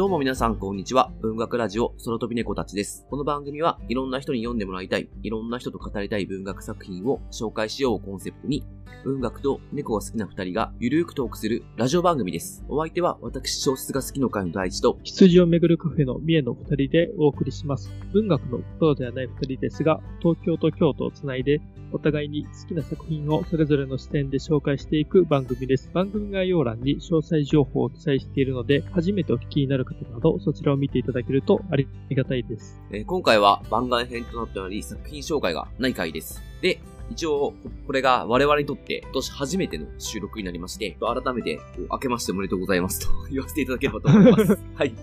どうも皆さんこんにちは。文学ラジオ空飛び猫たちです。この番組はいろんな人に読んでもらいたい、いろんな人と語りたい文学作品を紹介しようをコンセプトに、文学と猫が好きな二人がゆるーくトークするラジオ番組です。お相手は私小説が好きの会の大地と、羊をめぐるカフェの三重の二人でお送りします。文学のプロではない二人ですが、東京と京都をつないで、お互いに好きな作品をそれぞれの視点で紹介していく番組です。番組概要欄に詳細情報を記載しているので、初めてお聞きになる方など、そちらを見ていただけるとありがたいです。えー今回は番外編となっており作品紹介がない回です。で、一応、これが我々にとって今年初めての収録になりまして、改めて、明けましておめでとうございますと 言わせていただければと思います。はい。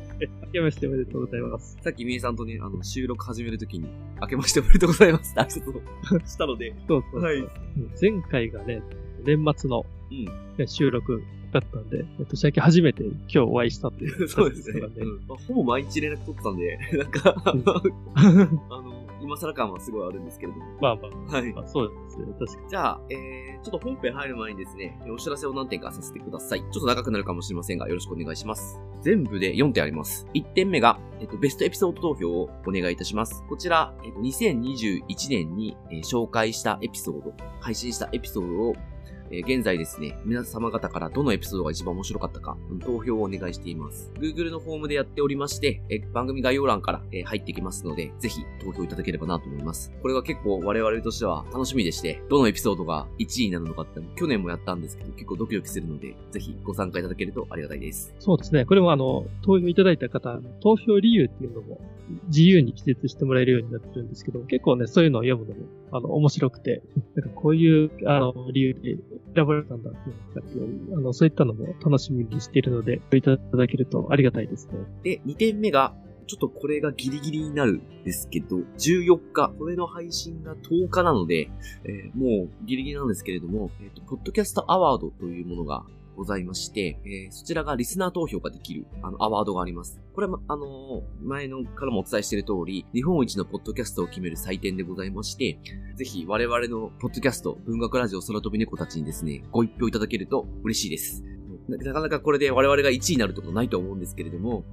明けましておめでとうございます。さっきみえさんとね、あの、収録始めるときに、明けましておめでとうございますって挨拶をしたので、そうそうそうはい前回がね、年末の、うん。ね収録だったんで、えっと、最近初めて今日お会いしたっていう そうですね。うんまあほぼ毎日連絡取ってたんで、なんか、う んあの、今更感はすごいあるんですけれども。まあまあ、はい。まあ、そうですね。確かに。じゃあ、えー、ちょっと本編入る前にですね、お知らせを何点かさせてください。ちょっと長くなるかもしれませんが、よろしくお願いします。全部で4点あります。1点目が、えっと、ベストエピソード投票をお願いいたします。こちら、えっと、2021年に、えー紹介したエピソード、配信したエピソードを、え現在ですね、皆様方からどのエピソードが一番面白かったか、投票をお願いしています。Google のフォームでやっておりまして、え番組概要欄から、え入ってきますので、ぜひ投票いただければなと思います。これが結構我々としては楽しみでして、どのエピソードが1位になるのかって去年もやったんですけど、結構ドキドキするので、ぜひご参加いただけるとありがたいです。そうですね。これもあの、投票いただいた方、投票理由っていうのも自由に記述してもらえるようになってるんですけど、結構ね、そういうのを読むのも、あの、面白くて、なんかこういう、あの、理由で選ばれたんだっていうのがっていうあの、そういったのも楽しみにしているので、いただけるとありがたいですね。で、2点目が、ちょっとこれがギリギリになるんですけど、14日、これの配信が10日なので、えーもうギリギリなんですけれども、えっ、と、ポッドキャストアワードというものがございまして、えーそちらがリスナー投票ができる、あの、アワードがあります。これは、あの前のからもお伝えしている通り、日本一のポッドキャストを決める祭典でございまして、ぜひ我々のポッドキャスト、文学ラジオ空飛び猫たちにですね、ご一票いただけると嬉しいです。ななかなかこれで我々が1位になるってことないと思うんですけれども、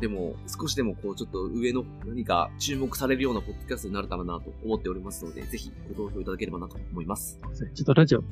でも、少しでもこう、ちょっと上の何か注目されるようなポッドキャストになれたらなと思っておりますので、ぜひご投票いただければなと思います。ちょっとラジオ、ね、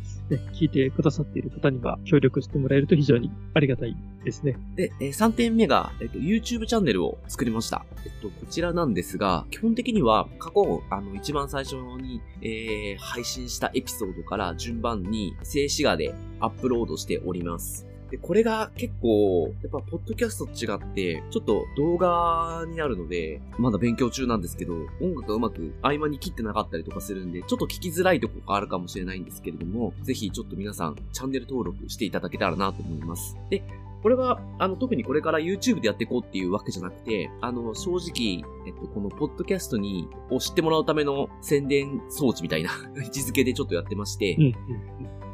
聞いてくださっている方には協力してもらえると非常にありがたいですね。で、えー3点目が、えっと、YouTube チャンネルを作りました。えっと、こちらなんですが、基本的には過去、あの、一番最初に、えー配信したエピソードから順番に静止画でアップロードしております。で、これが結構、やっぱ、ポッドキャストと違って、ちょっと動画になるので、まだ勉強中なんですけど、音楽がうまく合間に切ってなかったりとかするんで、ちょっと聞きづらいとこがあるかもしれないんですけれども、ぜひちょっと皆さん、チャンネル登録していただけたらなと思います。で、これは、あの、特にこれから YouTube でやっていこうっていうわけじゃなくて、あの、正直、えっと、このポッドキャストに、を知ってもらうための宣伝装置みたいな位置づけでちょっとやってまして、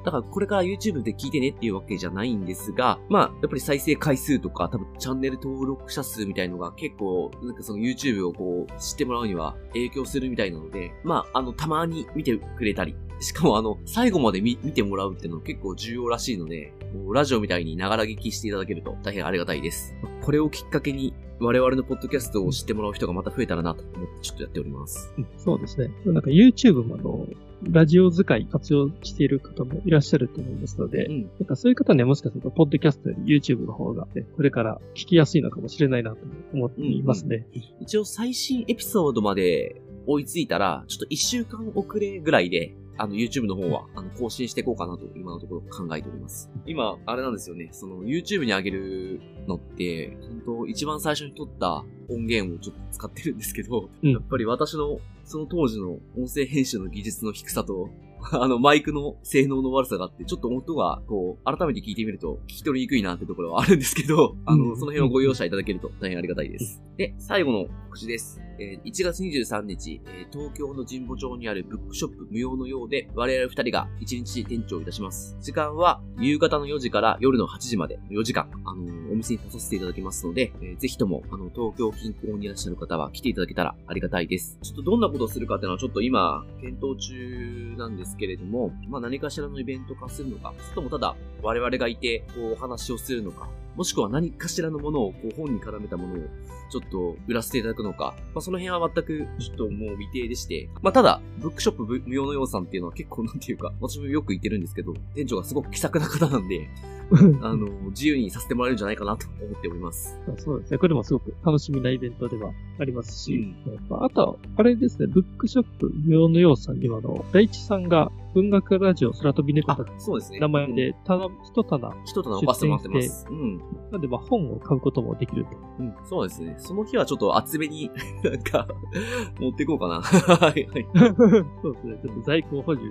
だからこれから YouTube で聞いてねっていうわけじゃないんですが、まあ、やっぱり再生回数とか、多分チャンネル登録者数みたいのが結構、なんかその YouTube をこう、知ってもらうには影響するみたいなので、まあ、あの、たまに見てくれたり、しかもあの、最後まで見見てもらうっていうの結構重要らしいので、もうラジオみたいにながら聞きしていただけると大変ありがたいです。これをきっかけに、我々のポッドキャストを知ってもらう人がまた増えたらなと思ってちょっとやっております。うんそうですね。なんか YouTube もあの、ラジオ使い活用している方もいらっしゃると思いますので、うん。なんかそういう方にはもしかすると、ポッドキャストより YouTube の方が、ね、これから聞きやすいのかもしれないなと思っていますね。一応最新エピソードまで追いついたら、ちょっと一週間遅れぐらいで、あの、YouTube の方は、あの、更新していこうかなと、今のところ考えております。今、あれなんですよね、その、YouTube に上げるのって、本当一番最初に撮った音源をちょっと使ってるんですけど、うんやっぱり私の、その当時の音声編集の技術の低さと、あの、マイクの性能の悪さがあって、ちょっと音が、こう、改めて聞いてみると、聞き取りにくいなってところはあるんですけど、あの、うんその辺をご容赦いただけると大変ありがたいです。で、最後の告知です。え1月23日、え東京の神保町にあるブックショップ無用のようで、我々二人が1日店長いたします。時間は、夕方の4時から夜の8時まで、4時間、あのお店に立たせていただきますので、えーぜひとも、あの、東京近郊にいらっしゃる方は来ていただけたらありがたいです。ちょっとどんなことをするかっていうのはちょっと今、検討中なんですけれども、まあ何かしらのイベント化するのか、それともただ、我々がいて、こう、お話をするのか、もしくは何かしらのものを、こう本に絡めたものを、ちょっと売らせていただくのか、まあ、その辺は全く、ちょっともう未定でして、まあ、ただ、ブックショップ無用のようさんっていうのは結構なんていうか、私もよく行ってるんですけど、店長がすごく気さくな方なんで、あの、自由にさせてもらえるんじゃないかなと思っております。そうですね。これもすごく楽しみなイベントではありますし、うんまああとは、あれですね、ブックショップ無用のようさんには、あの、大地さんが文学ラジオ空飛び猫あたち、そうですね。名前うんで、ただ、一棚、一棚置かせてもらってます。うん。なんで、まあ、本を買うこともできると。うん、そうですね。その日はちょっと厚めに、なんか、持っていこうかな。はい、はい。そうですね。ちょっと在庫を補充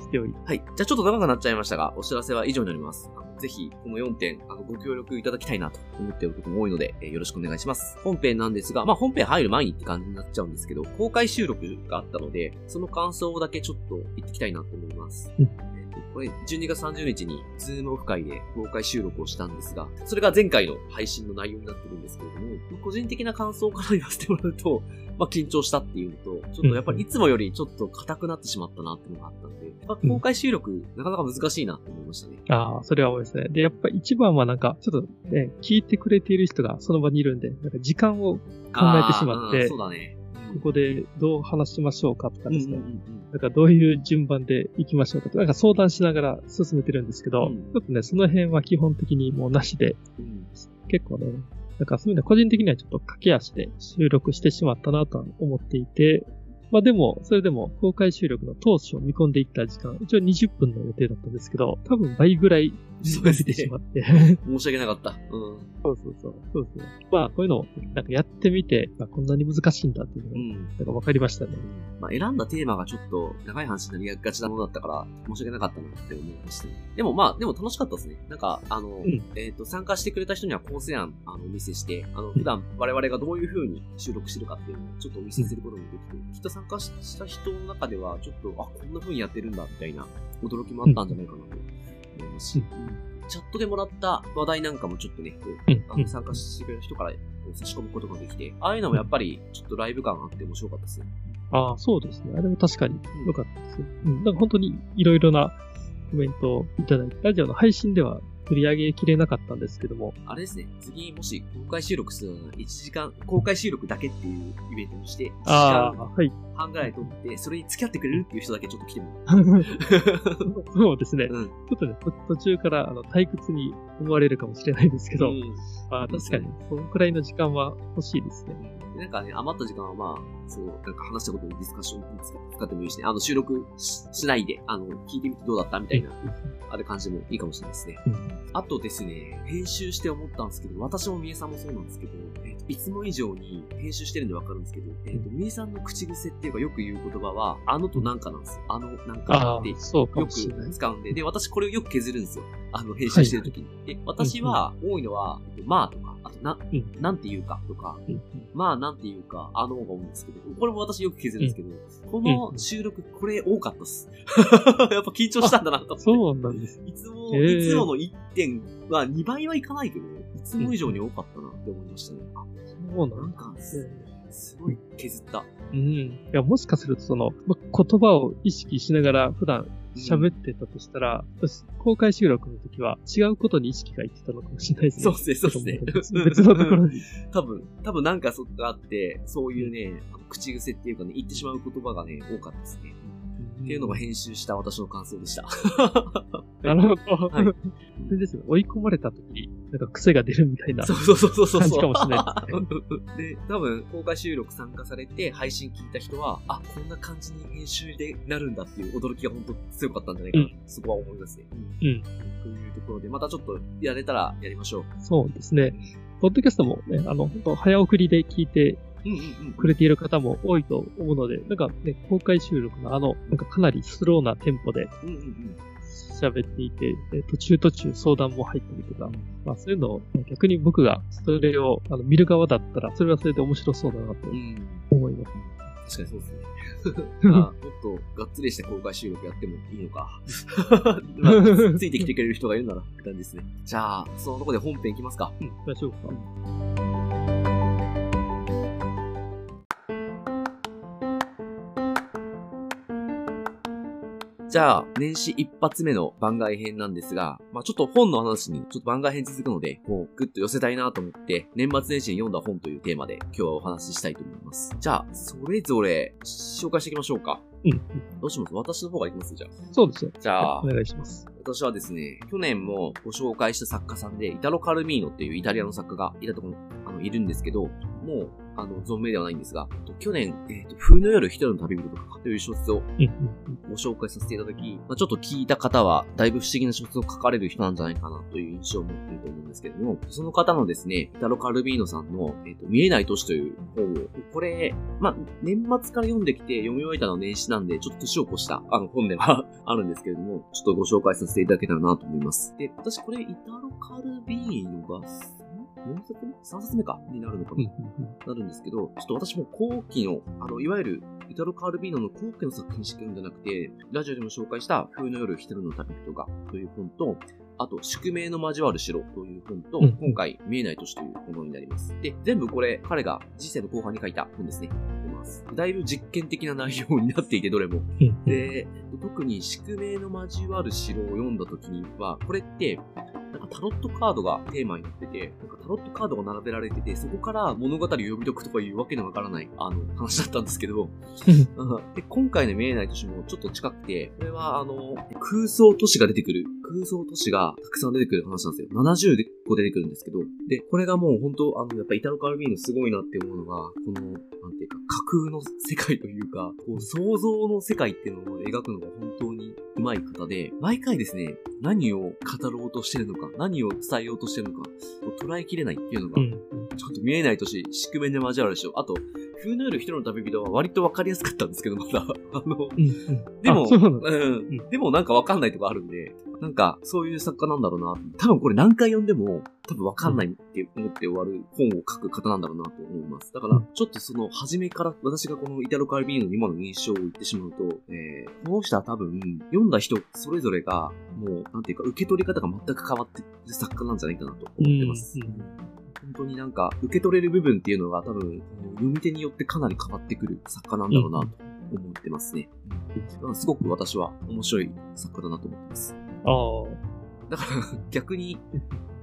しておいて。はい。じゃあちょっと長くなっちゃいましたが、お知らせは以上になります。ぜひ、この4点、あの、ご協力いただきたいなと思っていることも多いので、えーよろしくお願いします。本編なんですが、まあ本編入る前にって感じになっちゃうんですけど、公開収録があったので、その感想だけちょっと言ってきたいなと思います。うんこれ、12月30日に、ズームオフ会で公開収録をしたんですが、それが前回の配信の内容になってるんですけれども、個人的な感想から言わせてもらうと、まあ、緊張したっていうのと、ちょっとやっぱりいつもよりちょっと硬くなってしまったなっていうのがあったんで、まあ、公開収録、なかなか難しいなって思いましたね。ああ、それは多いですね。で、やっぱ一番はなんか、ちょっとね、聞いてくれている人がその場にいるんで、なんか時間を考えてしまってそうだね。ここでどう話しましょうかとかですね。うんうんうんなんかどういう順番で行きましょうかとか、なんか相談しながら進めてるんですけど、うん。ちょっとね、その辺は基本的にもうなしで、うん。結構ね、なんかそういうのは個人的にはちょっと駆け足で収録してしまったなとは思っていて、まあでも、それでも公開収録の当初見込んでいった時間、一応20分の予定だったんですけど、多分倍ぐらい伸びてしまって。申し訳なかった。うん。そうそうそう。そうですね。まあ、こういうのをなんかやってみて、まあ、こんなに難しいんだっていうのが、うん。なんか分かりましたね。まあ、選んだテーマがちょっと長い話になりがちなものだったから、申し訳なかったなって思いましたね。でもまあ、でも楽しかったですね。なんか、あの、んえっ、と、参加してくれた人には構成案、あの、お見せして、あの、普段我々がどういう風に収録してるかっていうのをちょっとお見せすることもできて、きっと参加した人の中では、ちょっと、あ、こんな風にやってるんだ、みたいな、驚きもあったんじゃないかなと思いますし、チャットでもらった話題なんかもちょっとね、こううんあの参加してくれた人から差し込むことができて、ああいうのもやっぱりちょっとライブ感あって面白かったですね。ああ、そうですね。あれも確かに良かったです。うん。なんか本当にいろいろなコメントをいただいて、ラジオの配信では取り上げきれなかったんですけども、あれですね、次もし公開収録するなら1時間、公開収録だけっていうイベントにして、1時間はい。半ぐらい撮って、それに付き合ってくれるっていう人だけちょっと来ても そうですね。らう。うん。ちょっとね、途途中からあの退屈に思われるかもしれないですけど、うんああ確かに、そのくらいの時間は欲しいですね。でなんかね、余った時間はまあ、そう、なんか話したことにディスカッションに使使ってもいいしね、あの、収録ししないで、あの、聞いてみてどうだったみたいな、ある感じもいいかもしれないですね。うん。あとですね、編集して思ったんですけど、私もみえさんもそうなんですけど、えっといつも以上に編集してるんでわかるんですけど、えっとみえさんの口癖っていうかよく言う言葉は、あのとなんかなんですよ。あのなんかって、そうかよく。使うんで、で、私これをよく削るんですよ。あの、編集してる時に。で、私は多いのは、えっとまあとか、あとな、うんなんて言うかとか、うんまあなんて言うか、あのが多いんですけど、これも私よく削るんですけど、この収録これ多かったっす。やっぱ緊張したんだなと思って。そうなんです。いつも、いつもの1点は2倍はいかないけど、いつも以上に多かったなって思いましたね。あそうななんんかす、すごい削った。うん。いや、もしかするとその、ま言葉を意識しながら普段喋ってたとしたら、私公開収録の時は違うことに意識がいってたのかもしれないですね。そうですね、そうですね。別のところに。多分、多分なんかそっがあって、そういうね、口癖っていうかね、言ってしまう言葉がね、多かったですね。っていうのが編集した私の感想でした。なるほど。はいそれですね。追い込まれた時に、なんか癖が出るみたいな。そうそうそうそうそう。感じかもしれない で、多分、公開収録参加されて、配信聞いた人は、あ、こんな感じに編集でなるんだっていう驚きが本当強かったんじゃないかな、そこは思いますね。うん。というところで、またちょっとやれたらやりましょう。そうですね。ポッドキャストもね、あの、本当早送りで聞いてうんうんうん。くれている方も多いと思うので、なんかね、公開収録のあの、なんかかなりスローなテンポで。喋っていて、で途中途中相談も入ったりとか、まあそういうのを逆に僕がそれをあの見る側だったら、それはそれで面白そうだなとうん。思います。確かにそうですね。ま あ、もっとがっつりした公開収録やってもいいのか。まあ、ついてきてくれる人がいるならって感じですね。じゃあ、そのとこで本編いきますか。うん、大丈夫か。じじゃあ、年始一発目の番外編なんですが、まあちょっと本の話にちょっと番外編続くので、こう、ぐっと寄せたいなと思って、年末年始に読んだ本というテーマで今日はお話ししたいと思います。じゃあ、それぞれ紹介していきましょうか。うん。どうします？私の方がいきます？じゃあ。そうですよ。じゃあ、お願いします。私はですね、去年もご紹介した作家さんで、イタロ・カルミーノっていうイタリアの作家がいたところ、あの、いるんですけど、もう、あの、存命ではないんですが、去年、えっ、ー、と、冬の夜一人の旅人とかという小説をご紹介させていただき、まあ、ちょっと聞いた方は、だいぶ不思議な小説を書かれる人なんじゃないかなという印象を持っていると思うんですけども、その方のですね、イタロ・カルビーノさんの、えっ、ー、と、見えない都市という本を、これ、まあ、年末から読んできて読み終えたのは年始なんで、ちょっと年を越した、あの、本では あるんですけれども、ちょっとご紹介させていただけたらなと思います。で、私これ、イタロ・カルビーノが4冊目 ?3 冊目か？になるのかな、なるんですけど、ちょっと私も後期の、あの、いわゆる、イタロ・カールビーノの後期の作品しか読んでなくて、ラジオでも紹介した冬の夜一人の旅人がという本と、あと、宿命の交わる城という本と、今回、見えない都市というものになります。で、全部これ、彼が人生の後半に書いた本ですね。だいぶ実験的な内容になっていて、どれも。で、特に宿命の交わる城を読んだ時には、これって、なんかタロットカードがテーマになってて、なんかタロットカードが並べられてて、そこから物語を読み解くとかいうわけのわからない、あの、話だったんですけど、で今回の見えない都市もちょっと近くて、これはあの、空想都市が出てくる、空想都市がたくさん出てくる話なんですよ。70個出てくるんですけど、で、これがもう本当、あの、やっぱイタロカルビーノすごいなって思うのが、この、なんていうか、架空の世界というか、こう、想像の世界っていうのを描くのが本当に上手い方で、毎回ですね、何を語ろうとしてるのか、何を伝えようとしてるのか、捉えきれないっていうのが、ちょっと見えないとし、宿命で交わるでしょ。あと、フーヌール一人の旅人は割とわかりやすかったんですけど、まだ。あの、うんうん、でも、うん、でもなんかわかんないとこあるんで、なんか、そういう作家なんだろうな。多分これ何回読んでも、多分わかんないって思って終わる本を書く方なんだろうなと思います。だから、ちょっとその、初めから私がこのイタロカルビーノの今の印象を言ってしまうと、えー、この人は多分、読んだ人それぞれが、もう、なんていうか、受け取り方が全く変わってる作家なんじゃないかなと思ってます。うん本当になんか、受け取れる部分っていうのが多分、読み手によってかなり変わってくる作家なんだろうなと思ってますね。うん、すごく私は面白い作家だなと思ってます。ああ。だから逆に、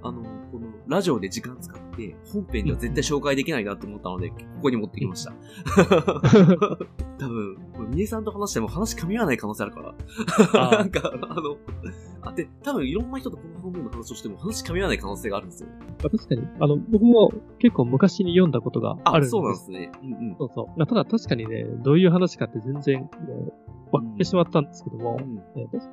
あの、このラジオで時間使って、本編では絶対紹介できないなと思ったので、ここに持ってきました。多分、みえさんと話しても話噛み合わない可能性あるから。なんか、あの、あ、で、多分いろんな人とこの本の話をしても話噛み合わない可能性があるんですよ。確かに。あの、僕も結構昔に読んだことがあるんです。あ、そうなんですね。うんうん。そうそう。ただ確かにね、どういう話かって全然、もう、割ってしまったんですけども、うん、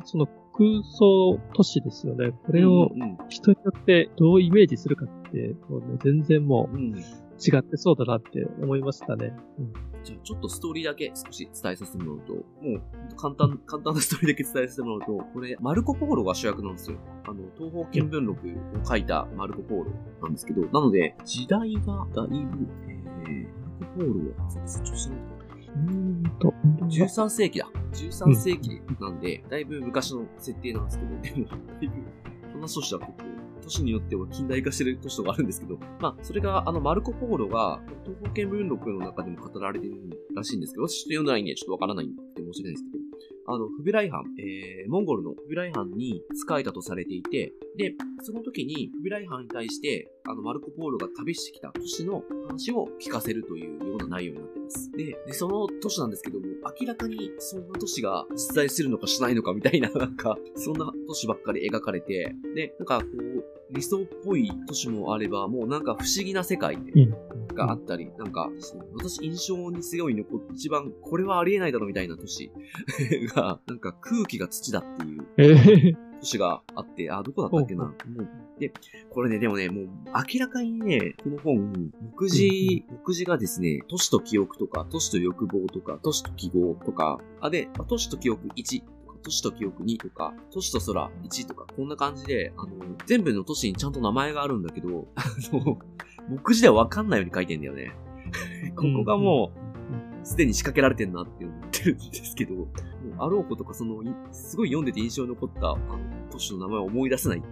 その空想都市ですよね。これを人によってどうイメージするかって、もうね、全然もう違ってそうだなって思いましたね。うん、じゃあちょっとストーリーだけ少し伝えさせてもらうと、もう簡単、簡単なストーリーだけ伝えさせてもらうと、これ、マルコ・ポーロが主役なんですよ。あの、東方見聞録を書いたマルコ・ポーロなんですけど、なので、時代がだいぶ、えー、マルコ・ポーロは、ちょっとうんと、13世紀だ。13世紀なんで、だいぶ昔の設定なんですけど、でも、だいぶ、話としては結構、都市によっては近代化してる都市とかあるんですけど、まあ、それが、あの、マルコ・ポーロが、東方見聞録の中でも語られてるらしいんですけど、私ちょっと読んでないんで、ちょっとわからないんで申し訳ないんですけど、あの、フビライハン、えー、モンゴルのフビライハンに仕えたとされていて、で、その時にフビライハンに対して、あの、マルコ・ポーロが旅してきた都市の話を聞かせるというような内容になっています。で、でその都市なんですけども、明らかにそんな都市が実在するのかしないのかみたいな、なんか、そんな都市ばっかり描かれて、で、なんかこう、理想っぽい都市もあれば、もうなんか不思議な世界があったり、なんか、私印象に強い残っ一番、これはありえないだろみたいな都市 が、なんか空気が土だっていう。都市があって、あ、どこだったっけな。もうで、これね、でもね、もう明らかにね、この本、目次、目次がですね、都市と記憶とか、都市と欲望とか、都市と記号とか、あ、で、都市と記憶1、都市と記憶2とか、都市と空1とか、こんな感じで、あの、全部の都市にちゃんと名前があるんだけど、あの、目次ではわかんないように書いてんだよね。ここがもう、すでに仕掛けられてんなって思ってるんですけど、もうあろうことかその、すごい読んでて印象に残った、あの、都市の名前を思い出せない。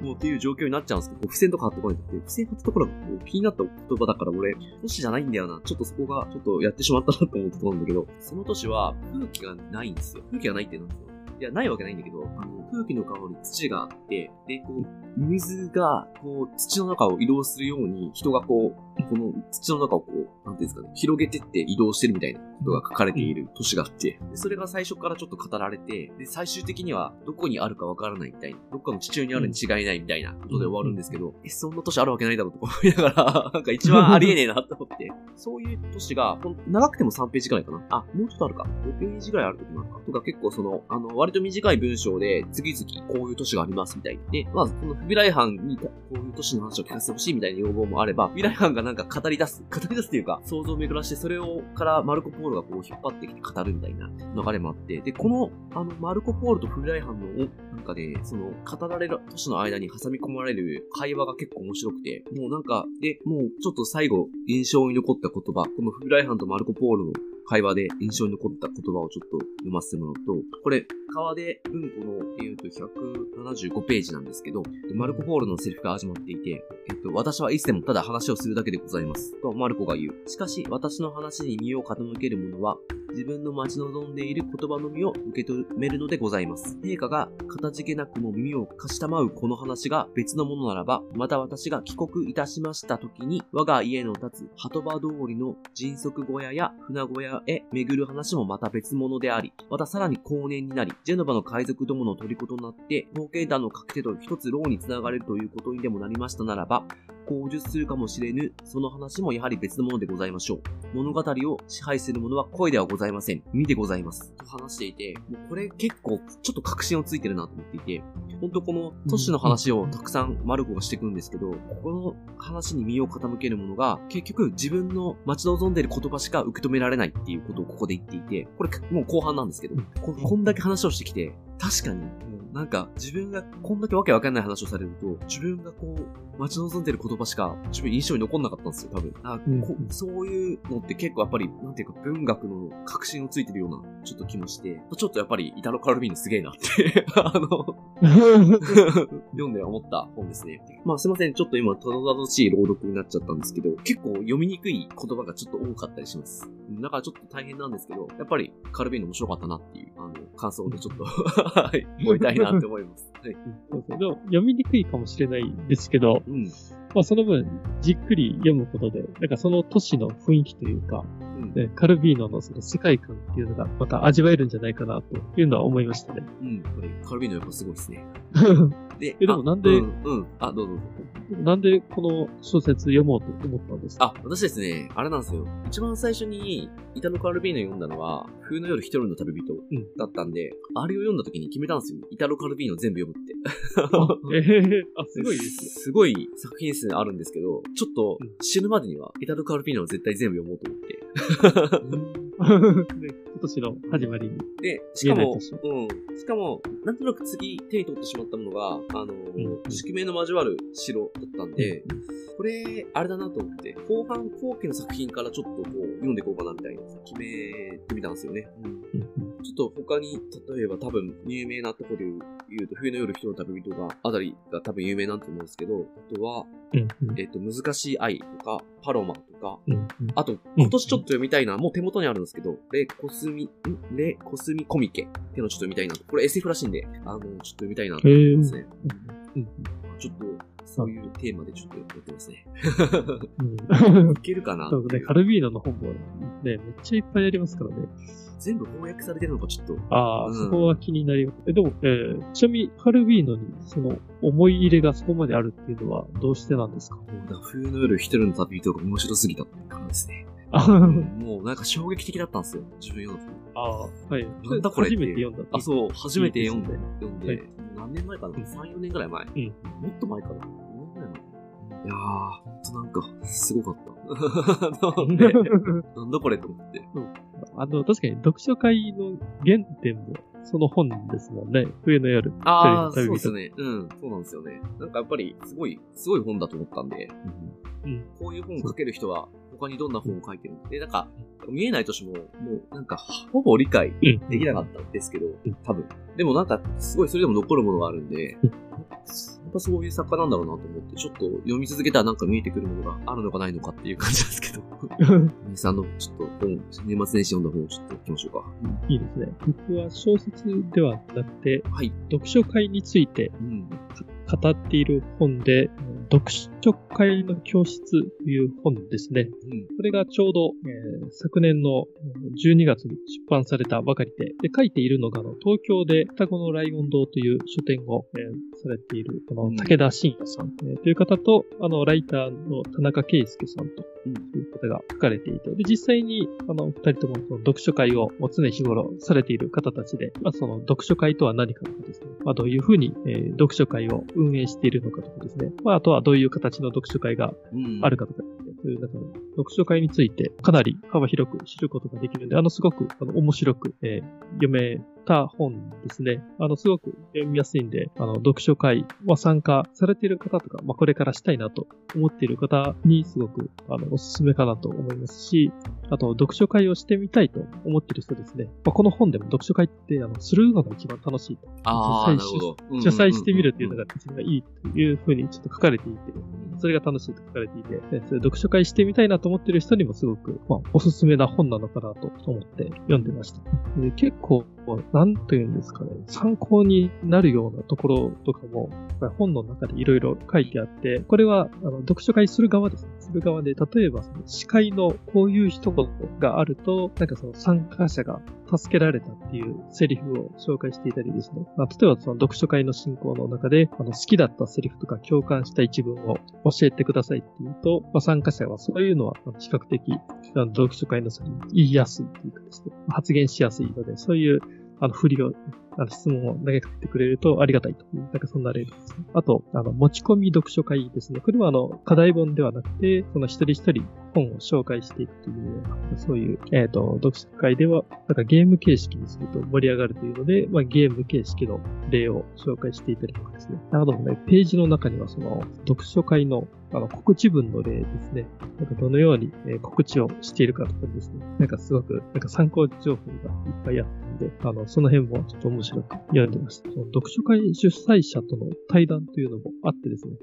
もうっていう状況になっちゃうんですけど、付箋とか貼ってこないとって、付箋貼ったところがこう気になった言葉だから俺、都市じゃないんだよな。ちょっとそこが、ちょっとやってしまったなと思うところなんだけど、その都市は空気がないんですよ。空気がないってなんですよ。いや、ないわけないんだけど、あの、空気の代わりに土があって、で、こう、水が、こう、土の中を移動するように、人がこう、この土の中をこう、なんていうんですかね、広げてって移動してるみたいなことが書かれている都市があって、でそれが最初からちょっと語られて、で、最終的にはどこにあるかわからないみたいな、どっかの地中にあるに違いないみたいなことで終わるんですけど、え、そんな都市あるわけないだろうと思いながら、なんか一番ありえねえなと思って、そういう都市が、長くても3ページくらいかな。あ、もうちょっとあるか。5ページくらいある時もあるか。とか結構その、あの、割と短い文章で、次々こういう都市がありますみたいで、まずこのフビライ藩にこういう都市の話を聞かせてほしいみたいな要望もあれば、フビライ藩がなんか語り出す、語り出すっていうか、想像を巡らして、それを、からマルコ・ポールがこう引っ張ってきて語るみたいな流れもあって、で、この、あの、マルコ・ポールとフビライハンの、なんかね、その、語られる都市の間に挟み込まれる会話が結構面白くて、もうなんか、で、もうちょっと最後、印象に残った言葉、このフビライハンとマルコ・ポールの会話で印象に残った言葉をちょっと読ませてもらうと、これ、川で文庫の、言うと、175ページなんですけど、マルコ・ポールのセリフが始まっていて、えっと、私はいつでもただ話をするだけでございます。と、マルコが言う。しかし、私の話に身を傾ける者は、自分の待ち望んでいる言葉のみを受け止めるのでございます。陛下が、かたじけなくも耳を貸したまうこの話が別のものならば、また私が帰国いたしました時に、我が家の立つ鳩場通りの迅速小屋や船小屋へ巡る話もまた別物であり、またさらに後年になり、ジェノバの海賊どもの虜となって、冒険団の書き手と一つ牢に繋がれるということにでもなりましたならば、口述するかもしれぬ、その話もやはり別のものでございましょう。物語を支配するものは声ではございません。身でございます。と話していて、もうこれ結構ちょっと確信をついてるなと思っていて、本当この都市の話をたくさんマルコがしていくんですけど、ここの話に身を傾けるものが、結局自分の待ち望んでいる言葉しか受け止められないっていうことをここで言っていて、これもう後半なんですけど、ここんだけ話をしてきて、確かに、なんか自分がこんだけわけわかんない話をされると、自分がこう、待ち望んでる言葉しか自分印象に残んなかったんですよ、多分。あ、うん、こそういうのって結構やっぱり、なんていうか文学の確信をついてるような、ちょっと気もして、ちょっとやっぱりイタロ・カルビーノすげえなって あの 読んで思った本ですね。まあすいません、ちょっと今、たどたどしい朗読になっちゃったんですけど、結構読みにくい言葉がちょっと多かったりします。だからちょっと大変なんですけど、やっぱりカルビーノ面白かったなっていう、あの、感想でちょっと はい、思いたいなって思います。はい。そうそう。でも、読みにくいかもしれないですけど、うん。まあ、その分、じっくり読むことで、なんかその都市の雰囲気というか、うん、ね、カルビーノのその世界観っていうのがまた味わえるんじゃないかなというのは思いましたね。うん。これ、カルビーノやっぱすごいですね。で、え、でもなんで、うん、うん。あ、どうぞ。なんでこの小説読もうと思ったんですか？あ、私ですね、あれなんですよ。一番最初に、イタノ・カルビーノ読んだのは、冬の夜一人の旅人だったんで、うん、あれを読んだ時に決めたんですよ。イタロ・カルビーノ全部読むって。えー、あ、すごいですすごい作品数あるんですけど、ちょっと死ぬまでには、イタロ・カルビーノを絶対全部読もうと思って。今年の始まりに。で、しかも、うん。しかも、なんとなく次手に取ってしまったものが、あの、うん、宿命の交わる城だったんで、うん、これ、あれだなと思って、後半後期の作品からちょっとこう、読んでいこうかなみたいな決めてみたんですよね。うんちょっと他に、例えば多分有名なところで言うと、冬の夜人の旅人が、あたりが多分有名なんと思うんですけど、あとは、うんうん、えっ、ー、と、難しい愛とか、パロマとか、うんうん、あと、今年ちょっと読みたいな、もう手元にあるんですけど、レコスミ、ん？レコスミコミケっていうのをちょっと読みたいなこれ SF らしいんで、あの、ちょっと読みたいなと思いますね。うん、ちょっと、そういうテーマでちょっとやってますね。うん、いけるかな？そうね、カルビーノの本もね、めっちゃいっぱいありますからね。全部翻訳されてるのかちょっと。ああ、うん、そこは気になります。え、でも、えー、ちなみに、カルビーノに、その、思い入れがそこまであるっていうのは、どうしてなんですか？もう、冬の夜一人の旅人が面白すぎたって感じですね。もうなんか衝撃的だったんですよ。自分読んで。ああ、はい。なんだこれ初めて読んだあ、そう、初めて読んで、読んで、はい、何年前かな ?3、4年ぐらい前。うん。もっと前かな？いやー、ほんとなんか、すごかった。なんで、なんだこれと思って。うん。あの、確かに読書会の原点も、その本ですもんね。冬の夜。ああ、そうですね。うん、そうなんですよね。なんかやっぱり、すごい、すごい本だと思ったんで、うん、こういう本を書ける人は、他にどんな本を書いてるの？で、なんか、見えない年も、もうなんか、ほぼ理解できなかったんですけど、多分。でもなんか、すごいそれでも残るものがあるんで、やっぱそういう作家なんだろうなと思って、ちょっと読み続けたらなんか見えてくるものがあるのかないのかっていう感じですけど。皆さんのちょっと本、年末年始読んだ本をちょっと行きましょうか。いいですね。僕は小説ではなくて、はい、読書会について、語っている本で、読書会の教室という本ですね。うん、これがちょうど、えー、昨年の12月に出版されたばかりで、で書いているのが東京で双子のライオン堂という書店を、えー、されているこの武田信也さん、うん、えー、という方と、あの、ライターの田中圭介さん。という方が書かれていて、で、実際にあの、二人ともその読書会を常日頃されている方たちで、まあ、その読書会とは何かとかですね、まあ、どういうふうに、えー、読書会を運営しているのかとかですね、まあ、あとはどういう形の読書会があるかとか、そういう中の読書会についてかなり幅広く知ることができるので、あの、すごくあの面白く、えー、読めた本ですね。あの、すごく読みやすいんで、あの、読書会は参加されている方とか、まあ、これからしたいなと思っている方にすごく、あの、おすすめかなと思いますし、あと、読書会をしてみたいと思っている人ですね。まあ、この本でも読書会って、あの、するのが一番楽しいと。ああ、なるほど。主催してみるっていうのが一番いいというふうにちょっと書かれていて、それが楽しいと書かれていて、それ読書会してみたいなと思っている人にもすごく、まあ、おすすめな本なのかなと思って読んでました。で結構、なんというんですかね、参考になるようなところとかも、本の中でいろいろ書いてあって、これはあの読書会する側ですね。する側で、例えばその司会のこういう一言があると、なんかその参加者が助けられたっていうセリフを紹介していたりですね。まあ、例えばその読書会の進行の中で、あの好きだったセリフとか共感した一文を教えてくださいって言うと、まあ、参加者はそういうのは比較的読書会の際に言いやすいというかですね、発言しやすいので、そういうあの、振りを、あの、質問を投げかけてくれるとありがたいという、なんかそんな例ですね。あと、あの、持ち込み読書会ですね。これはあの、課題本ではなくて、その一人一人本を紹介していくというような、そういう、えっ、ー、と、読書会では、なんかゲーム形式にすると盛り上がるというので、まあ、ゲーム形式の例を紹介していたりとかですね。あとね、ページの中にはその、読書会のあの、告知文の例ですね。なんかどのように、え告知をしているかとかですね。なんかすごく、なんか参考情報がいっぱいあったんで、あの、その辺もちょっと面白く読んでました。その読書会主催者との対談というのもあってですね。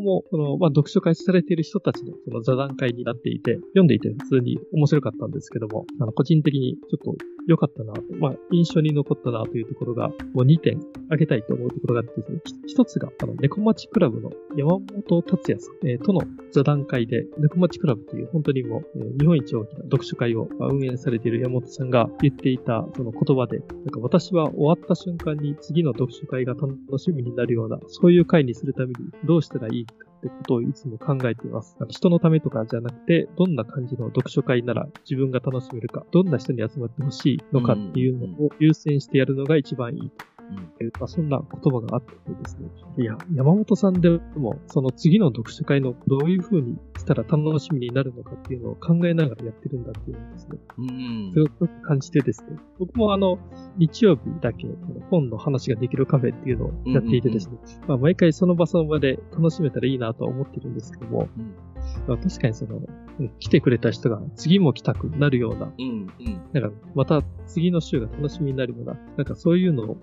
ここも、その、まあ、読書会されている人たちのその座談会になっていて、読んでいて普通に面白かったんですけども、あの、個人的にちょっと良かったな、まあ、印象に残ったなというところが、もう2点挙げたいと思うところがあってですね、一つが、あの、猫町クラブの山本達也さん、えー、との座談会で、猫町クラブという本当にもう、えー、日本一大きな読書会を運営されている山本さんが言っていたその言葉で、なんか私は終わった瞬間に次の読書会が楽しみになるような、そういう会にするためにどうしたらいいかってことをいつも考えています。人のためとかじゃなくて、どんな感じの読書会なら自分が楽しめるか、どんな人に集まってほしいのかっていうのを優先してやるのが一番いいうんまあ、そんな言葉があってですね。いや、山本さんでも、その次の読書会のどういう風にしたら楽しみになるのかっていうのを考えながらやってるんだっていうのをですね。うん。すごく感じてですね。僕もあの、日曜日だけ本の話ができるカフェっていうのをやっていてですね。まあ、毎回その場その場で楽しめたらいいなとは思ってるんですけども、うんまあ、確かにその、来てくれた人が次も来たくなるような、うんうん、なんかまた次の週が楽しみになるような、なんかそういうのを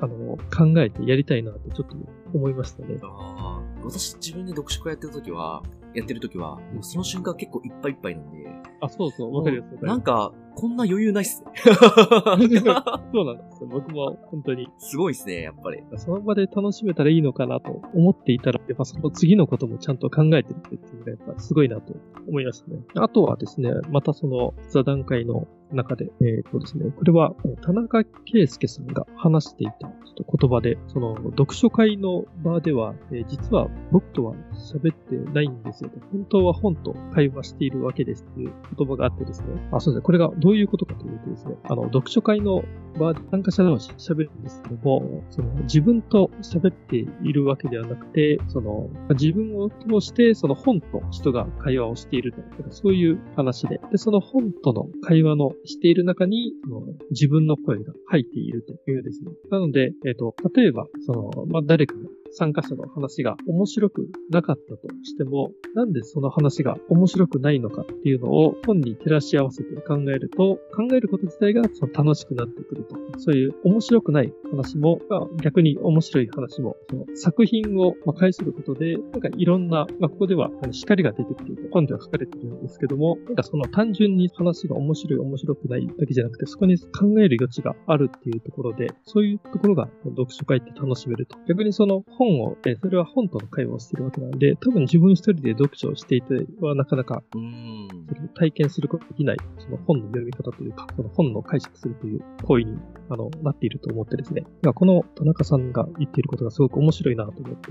あの考えてやりたいなとちょっと思いましたね。あ私自分で読書会やってるときは、やってるときは、その瞬間結構いっぱいいっぱいなんで。あ、そうそう、わかるよ、なんか、こんな余裕ないっすね。そうなんですよ。僕も本当に。すごいっすね、やっぱり。その場で楽しめたらいいのかなと思っていたら、やっぱその次のこともちゃんと考えてるっていうのがやっぱすごいなと思いましたね。あとはですね、またその座談会の中で、えっ、ー、とですね、これは田中圭介さんが話していた言葉で、その読書会の場では、えー、実は僕とは喋ってないんですよ。本当は本と会話しているわけですっていう言葉があってですね。あ、そうですね。これがどういうことかというとですね、あの、読書会の場で参加者同士喋るんですけども、その自分と喋っているわけではなくて、その自分を通してその本と人が会話をしていると。そういう話で。で、その本との会話のしている中に、その自分の声が入っているというですね。なので、えっ、ー、と、例えば、その、まあ、誰かが参加者の話が面白くなかったとしても、なんでその話が面白くないのかっていうのを本に照らし合わせて考えると、考えること自体がその楽しくなってくると。そういう面白くない話も、逆に面白い話も、その作品を介することで、なんかいろんな、まあ、ここでは光が出てくると本では書かれてるんですけども、なんかその単純に話が面白い面白くないだけじゃなくて、そこに考える余地があるっていうところで、そういうところが読書会って楽しめると。逆にその本を、えそれは本との会話をしてるわけなんで、多分自分一人で読書をしていてはなかなか、それを体験することができない、その本の読み方というか、その本の解釈するという行為にあのなっていると思ってですね。この田中さんが言っていることがすごく面白いなと思って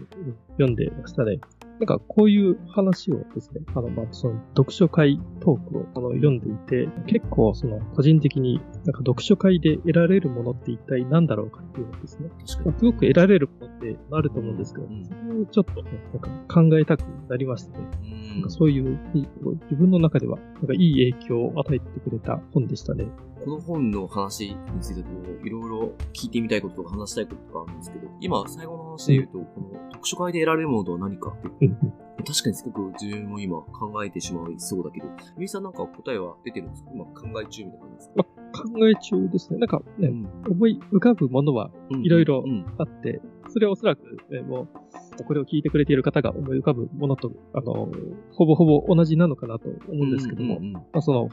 読んでましたね。なんかこういう話をですね、あの、まあ、その読書会トークをあの読んでいて、結構その個人的になんか読書会で得られるものって一体何だろうかっていうのですね。すごく得られるものってあると思うんですけど、うん、それをちょっと、ね、なんか考えたくなりましてね。なんかそういう自分の中ではなんかいい影響を与えてくれた本でしたね。この本の話についていろいろ聞いてみたいこととか話したいこととかあるんですけど、今最後の話で言うと、この読書会で得られるものとは何か 確かにすごく自分も今考えてしまいそうだけど、みーさんなんか答えは出てるんですか？今考え中みたいな感じですか、ま考え中ですね。なんかね、うん、思い浮かぶものはいろいろあって、それはおそらく、ね、もう、これを聞いてくれている方が思い浮かぶものと、あの、ほぼほぼ同じなのかなと思うんですけども、まあその、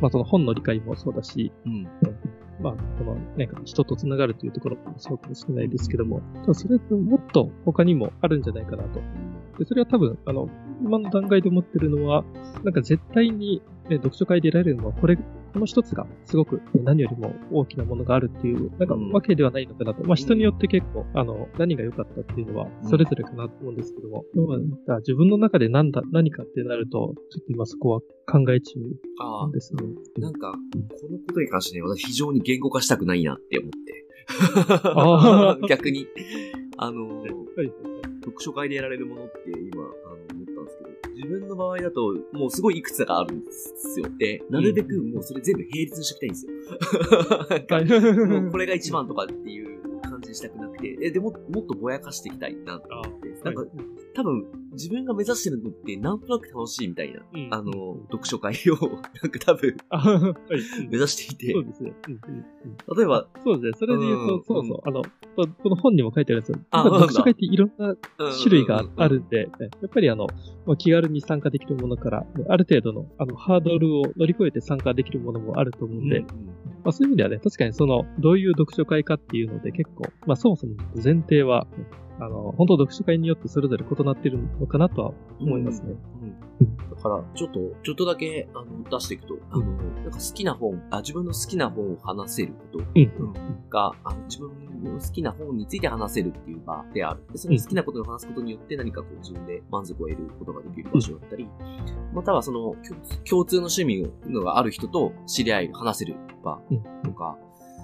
まあその本の理解もそうだし、うん、まあ、このね、人と繋がるというところもそうかもしれないですけども、それともっと他にもあるんじゃないかなと。で、それは多分、あの、今の段階で思ってるのは、なんか絶対に、ね、読書会で得られるのは、これこの一つがすごく何よりも大きなものがあるっていう、なんかわけではないのかなと。まあ人によって結構、あの、何が良かったっていうのはそれぞれかなと思うんですけども、まあ、自分の中で何だ、何かってなると、ちょっと今そこは考え中なんですね。なんか、このことに関してね、私非常に言語化したくないなって思って。逆に。あの、はい、読書会でやられるものって今、あの、自分の場合だと、もうすごいいくつかあるんですよ。で、なるべくもうそれ全部並列にしておきたいんですよ。もうこれが一番とかっていう感じにしたくなくて、え、でも、もっとぼやかしていきたいなと思って。なんか、多分、自分が目指してるのってなんとなく楽しいみたいな、うん、あの、読書会を、なんか多分、目指していて。そうですね。例えば、そうですね。それで言うと、そうそう、あの、この本にも書いてあるやつ、読書会っていろんな種類があるんで、やっぱりあの、気軽に参加できるものから、ある程度のあのハードルを乗り越えて参加できるものもあると思うんで、まあ、そういう意味ではね、確かにその、どういう読書会かっていうので結構、まあそもそも前提は、あの、本当読書会によってそれぞれ異なっているのかなとは思いますね。うん、うん、だから、ちょっと、ちょっとだけ、あの、出していくと、あの、なんか好きな本、あ自分の好きな本を話せること、うん、が、あの自分の好きな本について話せるっていう場である。その好きなことを話すことによって何かこう自分で満足を得ることができる場所だったり、またはその共通の趣味のがある人と知り合える、話せる場とか、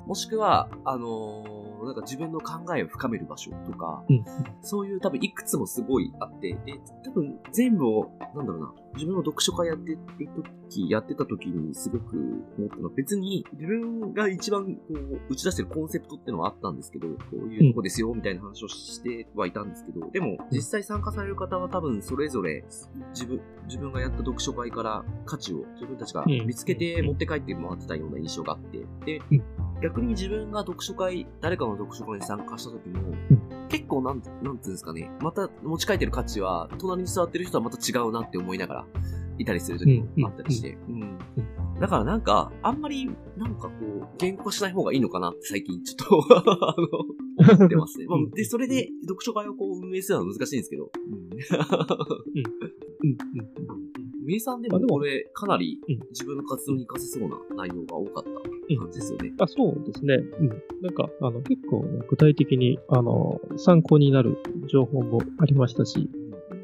もしくは、あのー、なんか自分の考えを深める場所とか、うん、そういう多分いくつもすごいあって、で、多分全部を、なんだろうな、自分の読書会やってる時、やってた時にすごく思ったのは別に自分が一番こう打ち出してるコンセプトっていうのはあったんですけど、こういうとこですよみたいな話をしてはいたんですけど、でも実際参加される方は多分それぞれ自分、自分がやった読書会から価値を自分たちが見つけて持って帰ってもらってたような印象があって、で、逆に自分が読書会、誰かの読書会に参加した時も、結構なん、なんていうんですかね、また持ち帰ってる価値は、隣に座ってる人はまた違うなって思いながら、いたりする時もあったりして、うん。だからなんか、あんまり、なんかこう、言語化しない方がいいのかなって最近ちょっとあの、思ってますね。まあ、で、それで読書会をこう運営するのは難しいんですけど。うん。うん。うん。名産でもこれ、かなり自分の活動に活かせそうな内容が多かった感じですよね。あそうですね。うん。なんか、あの、結構、ね、具体的に、あの、参考になる情報もありましたし、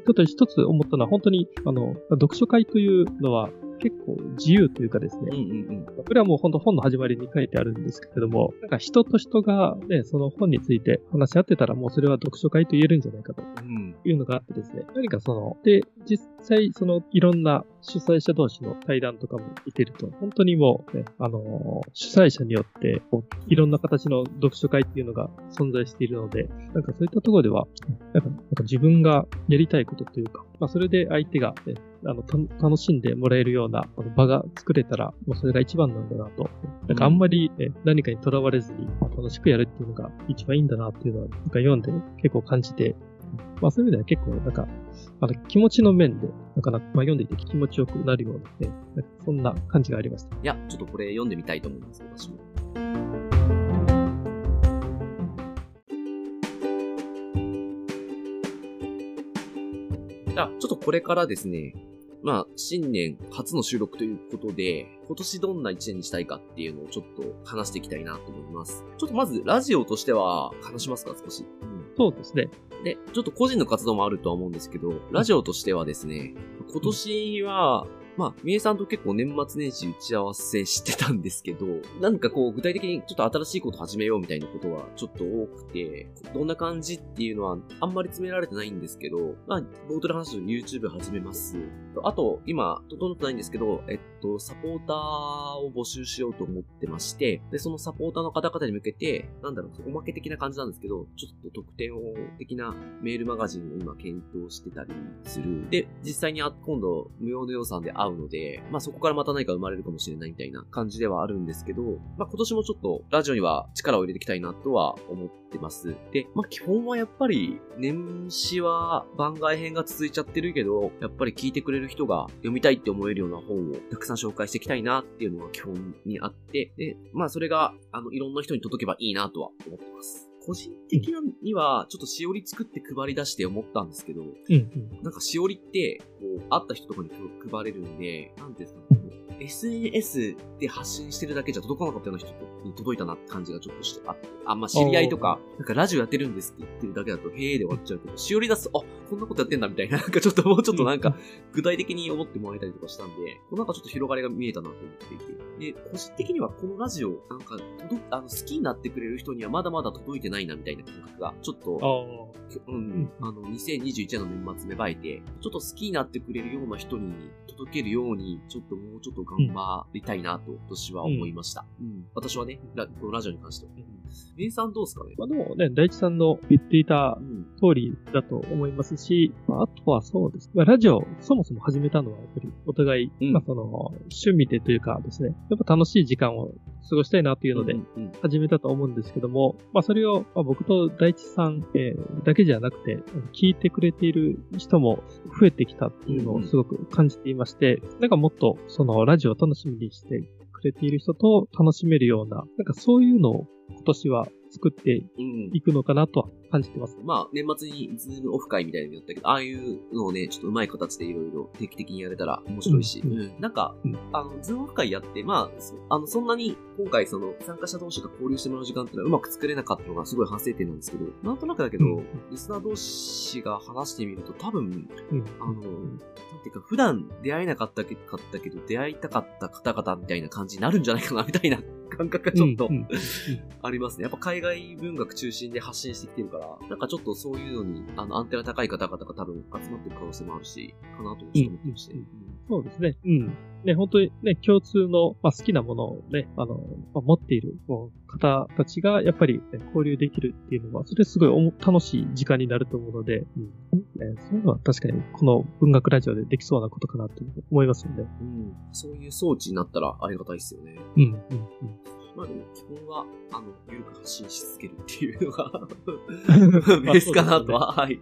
ちょっと一つ思ったのは、本当に、あの、読書会というのは、結構自由というかですね、うんうんうん。これはもう本当本の始まりに書いてあるんですけども、なんか人と人がね、その本について話し合ってたらもうそれは読書会と言えるんじゃないかとうん。いうのがあってですね、何かその、で、実際そのいろんな主催者同士の対談とかも見てると、本当にもうね、あのー主催者によってこういろんな形の読書会っていうのが存在しているので、なんかそういったところでは、なんかなんか自分がやりたいことというか、まあそれで相手が、ね、あの、た楽しんでもらえるような場が作れたら、もうそれが一番なんだなと。なんかあんまり、ね、何かにとらわれずに、まあ楽しくやるっていうのが一番いいんだなっていうのは、なんか読んで結構感じて、まあそういう意味では結構なんか、あの気持ちの面で、なかなか、まあ読んでいて気持ちよくなるようなね、なんかそんな感じがありました。いや、ちょっとこれ読んでみたいと思います、私も。じゃあ、ちょっとこれからですね、まあ、新年初の収録ということで、今年どんな一年にしたいかっていうのをちょっと話していきたいなと思います。ちょっとまず、ラジオとしては話しますか、少し。うんそうですね。で、ちょっと個人の活動もあるとは思うんですけど、ラジオとしてはですね、今年は、まあ、みえさんと結構年末年始打ち合わせしてたんですけど、なんかこう、具体的にちょっと新しいこと始めようみたいなことはちょっと多くて、どんな感じっていうのはあんまり詰められてないんですけど、まあ、冒頭で話したように YouTube 始めます。あと、今、整ってないんですけど、えっと、サポーターを募集しようと思ってまして、で、そのサポーターの方々に向けて、なんだろう、おまけ的な感じなんですけど、ちょっと特典を的なメールマガジンを今検討してたりする。で、実際に今度無料の予算で会うので、まあそこからまた何か生まれるかもしれないみたいな感じではあるんですけど、まあ今年もちょっとラジオには力を入れていきたいなとは思ってます。で、まあ基本はやっぱり年始は番外編が続いちゃってるけど、やっぱり聞いてくれる人が読みたいって思えるような本をたくさん紹介していきたいなっていうのが基本にあって、で、まあそれが、あの、いろんな人に届けばいいなとは思ってます。個人的には、ちょっとしおり作って配り出して思ったんですけど、うんうん。なんかしおりって、こう、会った人とかに配れるんで、なんていうんですかね、SNS で発信してるだけじゃ届かなかったような人に届いたなって感じがちょっとしてあって、あんま知り合いとか、なんかラジオやってるんですって言ってるだけだと、へーで終わっちゃうけど、しおり出すと、あ、こんなことやってんだみたいな、なんかちょっともうちょっとなんか、具体的に思ってもらえたりとかしたんで、なんかちょっと広がりが見えたなと思っていて。で、個人的にはこのラジオ、なんか、届あの、好きになってくれる人にはまだまだ届いてないなみたいな感覚が、ちょっと。うん、あの、2021年の年末芽生えて、ちょっと好きになってくれるような人に届けるように、ちょっともうちょっと頑張りたいなと、今年は思いました。うん。私はね、ララジオに関しては。うん。メイさんどうですかね？まあでもね、大地さんの言っていたうん。通りだと思いますし、まあ、あとはそうです。まあ、ラジオ、そもそも始めたのは、やっぱりお互い、うんまあ、その、趣味でというかですね、やっぱ楽しい時間を過ごしたいなというのでうん、うん。始めたと思うんですけども、まあ、それを、まあ、僕と大地さん、えーだけじゃなくて、聞いてくれている人も増えてきたっていうのをすごく感じていまして、なんかもっと、その、ラジオを楽しみにしてくれている人と楽しめるような、なんかそういうのを今年は作ってうん。いくのかなとは感じてます。まあ、年末にズームオフ会みたいなのやったけど、ああいうのをね、ちょっとうまい形でいろいろ定期的にやれたら面白いし、ううん。ん。なんか、うん。あの、ズームオフ会やって、まあ、そあの、そんなに今回その参加者同士が交流してもらう時間っていうのはうまく作れなかったのがすごい反省点なんですけど、なんとなくだけど、うんリスナー同士が話してみると多分、うん。あの、なんていうか、普段出会えなかったけど、出会いたかった方々みたいな感じになるんじゃないかな、みたいな感覚がちょっとうんうんありますね。やっぱ海外文学中心で発信してきてるから、なんかちょっとそういうのに、あの、アンテナ高い方々が多分集まってる可能性もあるし、かなとちょっと思ってまして。うんそうですね。うん。ね、本当にね、共通の、まあ、好きなものをね、あの、まあ、持っている方たちが、やっぱり、ね、交流できるっていうのは、それすごい楽しい時間になると思うので、うんね、そういうのは確かに、この文学ラジオでできそうなことかなと思いますよね。うん。そういう装置になったらありがたいですよね。うん、うん、うん。まあでも基本は、あの、ゆるく発信し続けるっていうのが ベースかなとは、はい。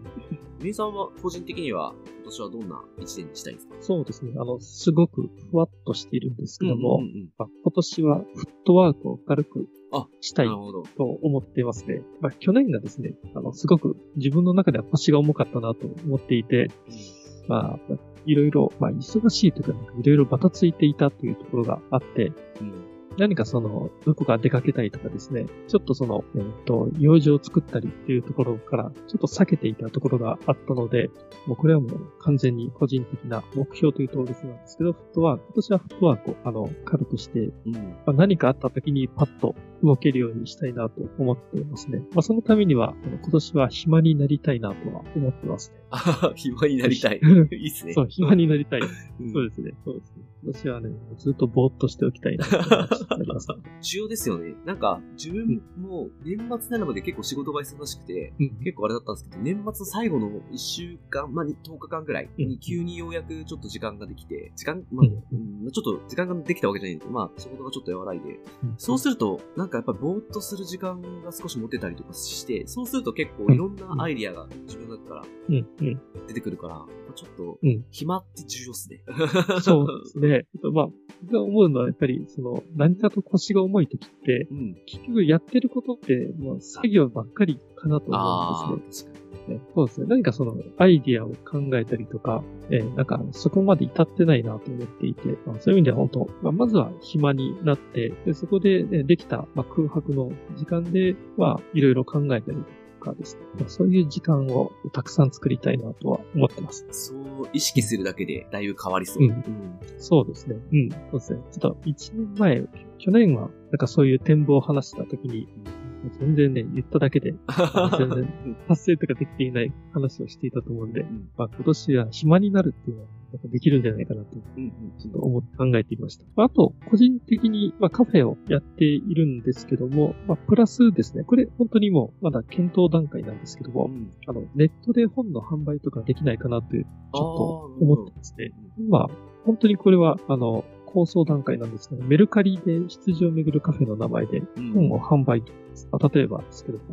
みさんは個人的には今年はどんな一年にしたいですか？そうですね。あの、すごくふわっとしているんですけども、うんうんうんまあ今年はフットワークを軽くあしたい。と思っていますね。まあ、去年がですね、あの、すごく自分の中では腰が重かったなと思っていて、まあ、まあいろいろ、まあ、忙しいというかいろいろバタついていたというところがあって、うん。何かその、どこか出かけたりとかですね、ちょっとその、えっ、と、用事を作ったりっていうところから、ちょっと避けていたところがあったので、もうこれはもう完全に個人的な目標というと別なんですけど、フットワーク、今年はフットワークを、あの、軽くして、うん。まあ、何かあった時にパッと動けるようにしたいなと思っていますね。まあ、そのためには、今年は暇になりたいなとは思ってますね。ああ、暇になりたい。いいっすね。そう、暇になりたい。そうですね。そうですね。私はね、ずっとぼーっとしておきたいなと思います。重要ですよね。なんか、自分も年末なので結構仕事が忙しくて、うん、結構あれだったんですけど、年末最後の1週間、まあ、10日間ぐらいに急にようやくちょっと時間ができて、時間、まあ、うん、ちょっと時間ができたわけじゃないんですけど、まあ、仕事がちょっと和らいで、そうすると、なんかやっぱぼーっとする時間が少し持てたりとかして、そうすると結構いろんなアイディアが自分だったら出てくるから、ちょっと、暇って重要っすね。そうですね。まあ、僕が思うのはやっぱり、その、何かと腰が重い時って、うん、結局やってることって、まあ、作業ばっかりかなと思うんですね。ね、そうですね。何かそのアイディアを考えたりとか、えー、なんかそこまで至ってないなと思っていて、まあ、そういう意味では本当、まあ、まずは暇になって、でそこで、ね、できた、まあ、空白の時間で、まあ、いろいろ考えたりとかですね。まあ、そういう時間をたくさん作りたいなとは思ってます。そう意識するだけでだいぶ変わりそう。うん。うん、そうですね。うん。そうですね。ちょっと1年前、去年はなんかそういう展望を話したときに、全然ね、言っただけで、全然 達成とかできていない話をしていたと思うんで、うん、まあ今年は暇になるっていうのは、なんかできるんじゃないかなと、ちょっと思って考えていました。あと、個人的に、まあカフェをやっているんですけども、まあプラスですね、これ本当にもうまだ検討段階なんですけども、うん、あの、ネットで本の販売とかできないかなってちょっと思ってますね。まあ、本当にこれは、あの、構想段階なんですけど、メルカリで羊をめぐるカフェの名前で本を販売と例えばですけども、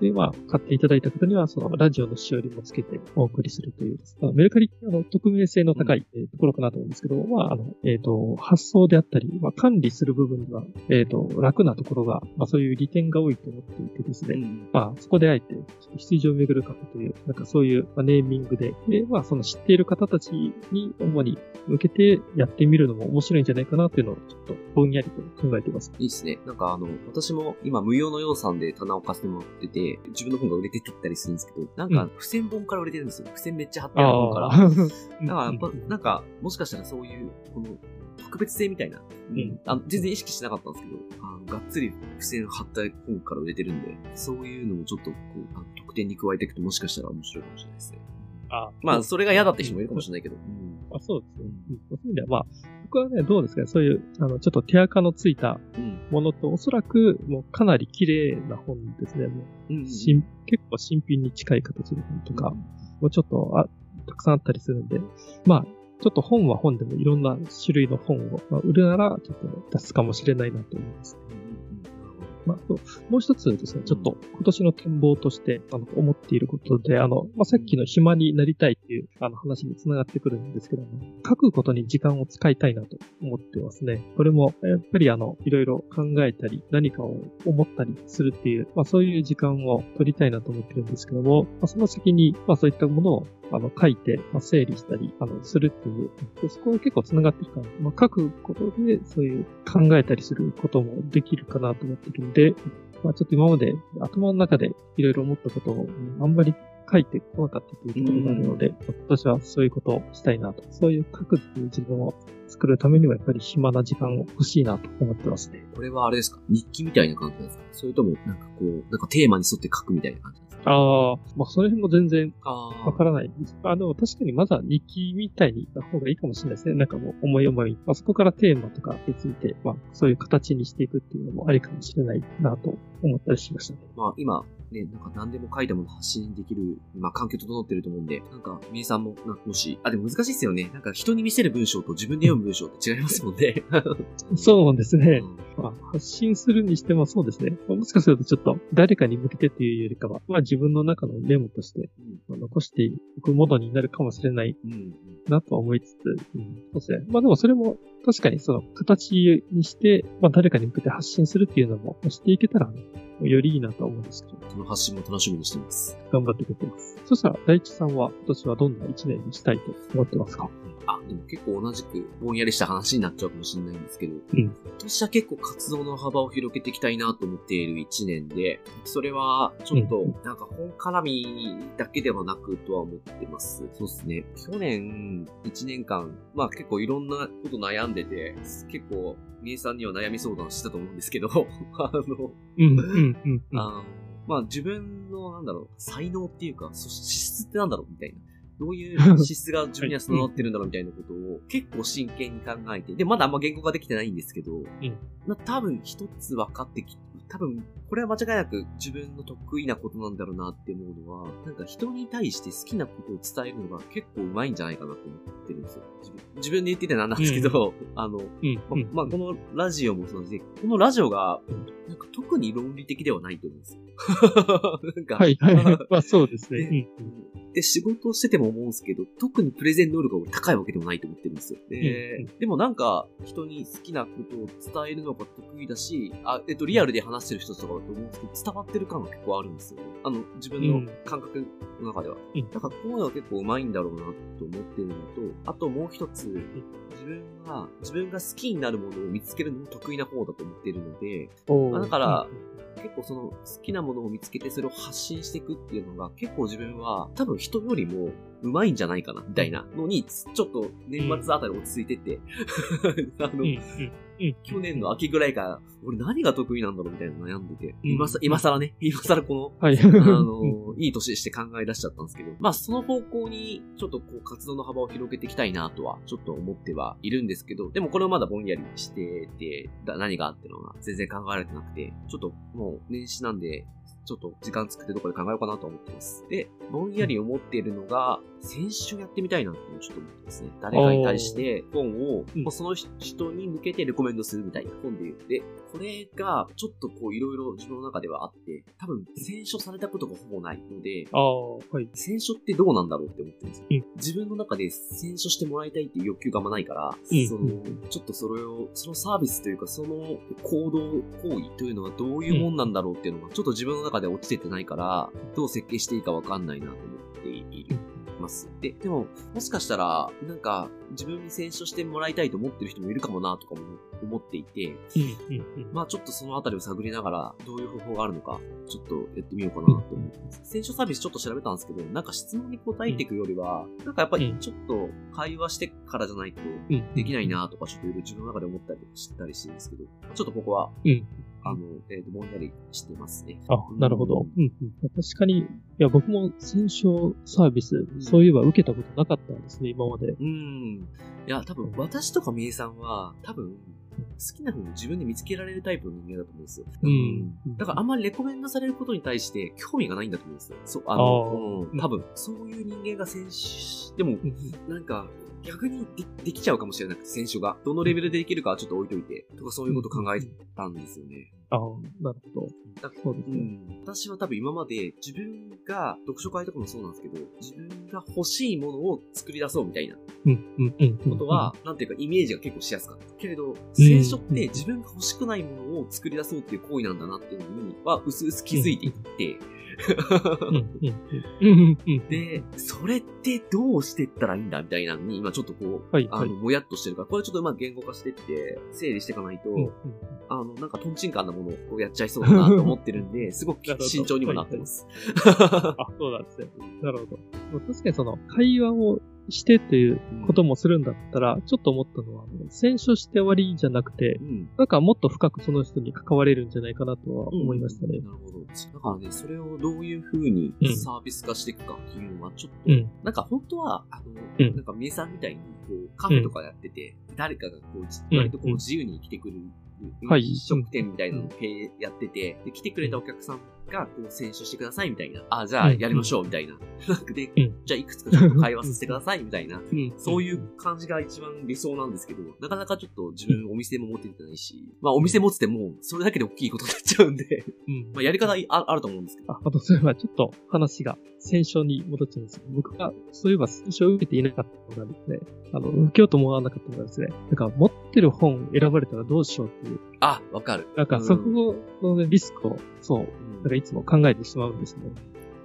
で、まあ、買っていただいた方には、その、ラジオのしおりもつけてお送りするという、メルカリ、あの、匿名性の高い、ところかなと思うんですけど、まあ、あの、えっ、ー、と、発送であったり、まあ、管理する部分では、えっ、ー、と、楽なところが、まあ、そういう利点が多いと思っていてですね、うん、まあ、そこであえて、羊をめぐるカフェという、なんかそういう、まあ、ネーミングで、で、まあ、その知っている方たちに主に向けてやってみるのも面白いんじゃないかなっていうのを、ちょっとぼんやりと考えています。いいですね。なんかあの、私も今無用の要さんで棚を貸してもらってて、自分の本が売れてってったりするんですけど、なんか、付箋本から売れてるんですよ。付箋めっちゃ貼ってある本から。だからやっぱ、なんか、もしかしたらそういう、この、特別性みたいな、うん、あの全然意識してなかったんですけど、あのがっつり付箋貼った本から売れてるんで、そういうのもちょっとこう、あの特典に加えていくともしかしたら面白いかもしれないですね。あまあ、それが嫌だって人もいるかもしれないけど。うん、あそうですね。うん、そういう意味では、まあ、僕はね、どうですかね、そういう、あの、ちょっと手垢のついたものと、うん、おそらく、もうかなり綺麗な本ですね。もう、うんうん、結構新品に近い形の本とか、うん、もうちょっとあ、たくさんあったりするんで、まあ、ちょっと本は本でもいろんな種類の本を、まあ、売るなら、ちょっと、ね、出すかもしれないなと思います、ね。まあ、もう一つですね、ちょっと今年の展望としてあの思っていることで、あの、まあ、さっきの暇になりたいっていうあの話につながってくるんですけども、書くことに時間を使いたいなと思ってますね。これも、やっぱりあの、いろいろ考えたり、何かを思ったりするっていう、まあ、そういう時間を取りたいなと思ってるんですけども、まあ、その先に、まあ、そういったものをあの、書いて、まあ、整理したり、あの、するっていう、でそこが結構繋がってるから、まあ、書くことで、そういう考えたりすることもできるかなと思ってるんで、まあ、ちょっと今まで頭の中でいろいろ思ったことを、あんまり書いてこなかったというところがあるので、今年はそういうことをしたいなと。そういう書くっていう自分を作るためにはやっぱり暇な時間を欲しいなと思ってますね。これはあれですか？日記みたいな感じなんですか？それとも、なんかこう、なんかテーマに沿って書くみたいな感じああ、まあ、その辺も全然わからない。あでも確かにまずは日記みたいに行った方がいいかもしれないですね。なんかもう思い思い。まあ、そこからテーマとかについて、まあ、そういう形にしていくっていうのもありかもしれないなと思ったりしましたね。まあ、今、ね、なんか何でも書いたもの発信できる、まあ環境整ってると思うんで、なんか、みえさんも、もし、あ、でも難しいですよね。なんか人に見せる文章と自分で読む文章って違いますもんね。そうですね。うん、まあ、発信するにしてもそうですね。もしかするとちょっと誰かに向けてっていうよりかは、まあ自分の中のメモとして、うん、残していくものになるかもしれないなと思いつつ、うん、そうですね。まあでもそれも確かにその形にして、まあ誰かに向けて発信するっていうのもしていけたら、よりいいなと思うんですけど。この発信も楽しみにしてます。頑張ってくれてます。そしたら、大地さんは今年はどんな一年にしたいと思ってますか？あ、でも結構同じくぼんやりした話になっちゃうかもしれないんですけど、ん今年は結構活動の幅を広げていきたいなと思っている1年で、それはちょっと、なんか本絡みだけではなくとは思ってます。そうですね。去年1年間、まあ結構いろんなこと悩んでて、結構、みえさんには悩み相談したと思うんですけど、あの、うん、うん、うん。うんあの、まあ自分の、なんだろう、才能っていうか、そ資質ってなんだろうみたいな。どういう資質が自分には備わってるんだろうみたいなことを結構真剣に考えて、で、まだあんま言語ができてないんですけど、まあ多分一つ分かってき、多分、これは間違いなく自分の得意なことなんだろうなって思うのは、なんか人に対して好きなことを伝えるのが結構上手いんじゃないかなと思ってるんですよ。自分で言っててなんなんですけど、あの、うん、まうん。まあ、このラジオもそうですね、このラジオが、なんか特に論理的ではないと思うんですよ。なんか、はい、はい。まあそうですね。で、仕事をしてても思うんですけど、特にプレゼン能力が高いわけでもないと思ってるんですよ。で、うんでもなんか、人に好きなことを伝えるのが得意だし、あ、えっと、リアルで話してる人とかだと思うんですけど、伝わってる感が結構あるんですよね。あの、自分の感覚の中では。うんだから、こういうのが結構上手いんだろうなと思ってるのと、あともう一つ、自分が、自分が好きになるものを見つけるのも得意な方だと思ってるので、おーあだから、結構その好きなものを見つけてそれを発信していくっていうのが結構自分は多分人よりも上手いんじゃないかなみたいなのにちょっと年末あたり落ち着いてて、あの。去年の秋ぐらいから俺何が得意なんだろうみたいなの悩んでて、うん。今さ今更ね、今更このはい。あの、いい年して考え出しちゃったんですけど、まあその方向にちょっとこう活動の幅を広げていきたいなとはちょっと思ってはいるんですけど、でもこれはまだぼんやりしてて、だ何があってのは全然考えられてなくて、ちょっともう年始なんで、ちょっと時間作ってどこで考えようかなと思ってます。で、ぼんやり思っているのが、先週やってみたいなってちょっと思ってますね。誰かに対して本を、うんもうその人に向けてレコメンドするみたいな本で言って、これがちょっとこういろいろ自分の中ではあって、多分選書されたことがほぼないので、ああ、はい。選書ってどうなんだろうって思ってるんですよ。うん自分の中で選書してもらいたいっていう欲求があんまないから、うんその、ちょっとそれを、そのサービスというか、その行動、行為というのはどういうもんなんだろうっていうのが、ちょっと自分の中で落ちててないから、どう設計していいかわかんないなと思っている。ます。で、でも、もしかしたら、なんか、自分に選書してもらいたいと思ってる人もいるかもな、とかも思っていて。まあちょっとそのあたりを探りながら、どういう方法があるのか、ちょっとやってみようかなと思ってます。選書サービスちょっと調べたんですけど、なんか質問に答えていくよりは、なんかやっぱりちょっと会話してからじゃないとうん。できないなとか、ちょっといろいろ自分の中で思ったりしたりしてるんですけど、ちょっとここは、うん。あの、えっ、と、ぼんやりしてますね。あ、なるほど。うん、うん。確かに、いや、僕も戦勝サービス、んそういえば受けたことなかったんですね、今まで。うん。いや、多分、私とかみえさんは、多分、好きな本を自分で見つけられるタイプの人間だと思うんですよ。うんだからあんまりレコメンドされることに対して興味がないんだと思うんですよ。そう、あの、あーうん、多分、そういう人間が選手、でも、うんなんか、逆にでできちゃうかもしれなくて、選手が。どのレベルでできるかはちょっと置いといて、とかそういうこと考えたんですよね。ああ、なるほど。だうそうですね。ん、私は多分今まで自分が、読書会とかもそうなんですけど、自分が欲しいものを作り出そうみたいなうん、うん、うん。ことは、なんていうかイメージが結構しやすかった。けれど、聖書って自分が欲しくないものを作り出そうっていう行為なんだなっていうのには、うすうす気づいていって。うん、うん。で、それってどうしてったらいいんだみたいなのに、今ちょっとこう、はい、はい。あの、もやっとしてるから、これちょっとうまく言語化してって、整理していかないと、うん、うん。あの、なんかトンチンカンなものをやっちゃいそうだなと思ってるんで、すごく慎重にもなってます。あ、そうなんですね。なるほど。まあ確かにその、会話をしてということもするんだったら、ちょっと思ったのは、選書して終わりじゃなくてう、ん。なんかもっと深くその人に関われるんじゃないかなとは思いましたねうん。なるほど。だからね、それをどういう風にうんサービス化していくかっていうのは、ちょっと、うん。なんか本当は、あの、うんなんか、みえさんみたいに、こう、カフェとかやってて、誰かがこう、じ割とこう、うん自由に来てくれる、はい飲食店みたいなのを経営やってて、で、来てくれたお客さんが、こう、選手してくださいみたいな。あ、じゃあ、やりましょうみたいな。で、うんじゃあ、いくつかちょっと会話させてくださいみたいな。うん。そういう感じが一番理想なんですけど、なかなかちょっと自分お店も持っててないし、まあお店持つても、それだけで大きいことになっちゃうんで、うん。まあやり方ああると思うんですけど。あ、あと、そういえばちょっと話が戦勝に戻っちゃうんですけど、僕がそういえば戦勝を受けていなかったのがですね、あの、受けようと思わなかったのがですね、なんか持ってる本選ばれたらどうしようっていう、あ、わかる。なんかそこの、ね、リスクを、そう、なんかいつも考えてしまうんですね。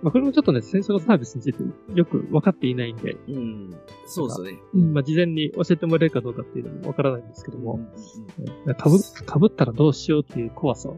まあ、これもちょっとね、戦争のサービスについてよく分かっていないんで、うん。そうですよね。うん、まあ、事前に教えてもらえるかどうかっていうのも分からないんですけどうんも、かぶ、かぶったらどうしようっていう怖さを。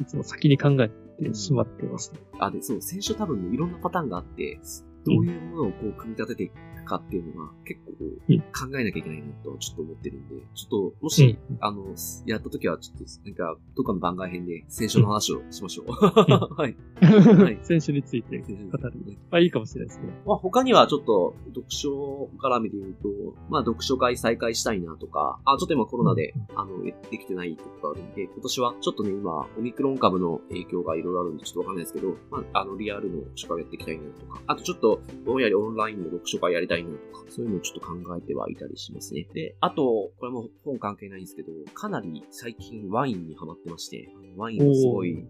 いつも先に考えてしまってますね。あ、で、そう、先週多分ね、いろんなパターンがあって、どういうものをこう組み立てていくかっていうのが結構うん考えなきゃいけないなとちょっと思ってるんで、ちょっと、もし、うんあの、やった時はちょっと、なんか、どっかの番外編で先週の話をしましょう。はい。い選手について語る。まあ、いいかもしれないですね。まあ、他にはちょっと、読書絡みで言うと、まあ、読書会再開したいなとか、あ、ちょっと今コロナで、あの、できてないことがあるんで、今年はちょっとね、今、オミクロン株の影響がいろいろあるんで、ちょっとわかんないですけど、まあ、あの、リアルの読書会やっていきたいなとか、あとちょっと、ぼんやりオンラインの読書会やりたいなとか、そういうのをちょっと考えてはいたりしますね。で、あと、これも本関係ないんですけど、かなり最近ワインにハマってまして、ワインをすごいよ